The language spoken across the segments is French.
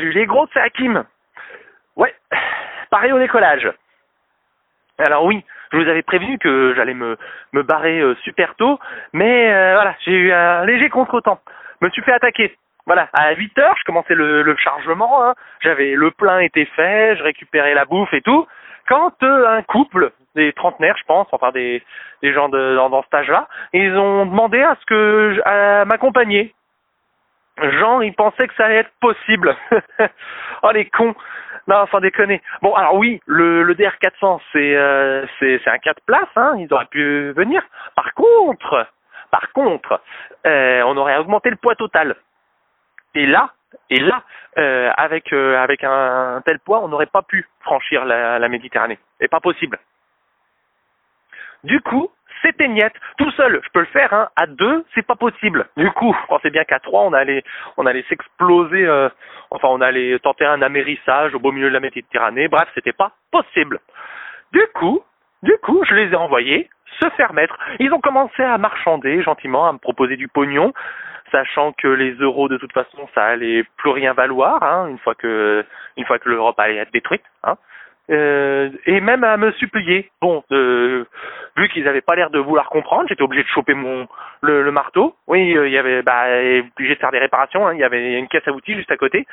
Les gros, c'est Hakim. Ouais, pareil au décollage. Alors oui, je vous avais prévenu que j'allais me, me barrer euh, super tôt, mais euh, voilà, j'ai eu un léger contretemps. Me suis fait attaquer. Voilà, à 8 heures, je commençais le, chargement, hein. j'avais le plein était fait, je récupérais la bouffe et tout. Quand euh, un couple, des trentenaires, je pense, enfin des, des gens de, dans, dans cet âge-là, ils ont demandé à ce que je- à m'accompagner. Genre, ils pensaient que ça allait être possible. oh les cons. Non, sans déconner. Bon, alors oui, le, le DR400, c'est euh, un 4 places, hein, ils auraient pu venir. Par contre, par contre, euh, on aurait augmenté le poids total. Et là, et là, euh, avec euh, avec un, tel poids, on n'aurait pas pu franchir la, Méditerranée. C'est pas possible. Du coup, c'était niette. Tout seul, je peux le faire. Hein. À deux, c'est pas possible. Du coup, je pensais bien qu'à trois, on allait, on allait s'exploser. euh, enfin, on allait tenter un amérissage au beau milieu de la Méditerranée. Bref, c'était pas possible. Du coup, du coup, je les ai envoyés se faire mettre. Ils ont commencé à marchander gentiment, à me proposer du pognon, sachant que les euros de toute façon, ça allait plus rien valoir hein, une fois que, une fois que l'Europe allait être détruite. Hein. Euh, et même à me supplier. Bon, euh, vu qu'ils n'avaient pas l'air de vouloir comprendre, j'étais obligé de choper mon le, marteau. Oui, euh, il y avait bah obligé de faire des réparations. hein, Il y avait une caisse à outils juste à côté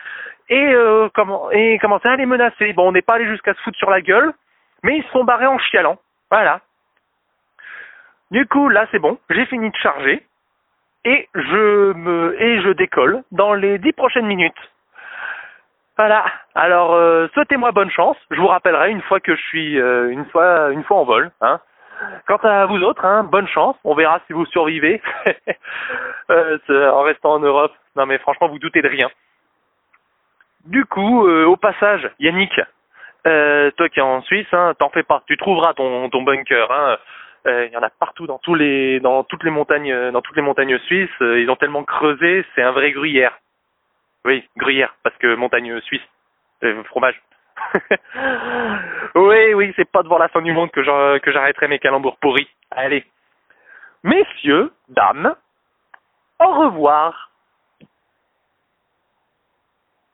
et euh, comment et commencer à les menacer. Bon, on n'est pas allé jusqu'à se foutre sur la gueule, mais ils se sont barrés en chialant. Voilà. Du coup, là, c'est bon. J'ai fini de charger et je me et je décolle dans les dix prochaines minutes. Voilà. Alors, euh, souhaitez-moi bonne chance. Je vous rappellerai une fois que je suis euh, une fois une fois en vol. Hein. Quant à vous autres, hein, bonne chance. On verra si vous survivez Euh, en restant en Europe. Non, mais franchement, vous doutez de rien. Du coup, euh, au passage, Yannick, euh, toi qui es en Suisse, hein, t'en fais pas. Tu trouveras ton ton bunker. Hein. Euh, Il y en a partout dans tous les dans toutes les montagnes dans toutes les montagnes suisses. Ils ont tellement creusé, c'est un vrai gruyère. Oui, gruyère, parce que montagne suisse, fromage. oui, oui, c'est pas devant la fin du monde que j'arrêterai mes calembours pourris. Allez. Messieurs, dames, au revoir.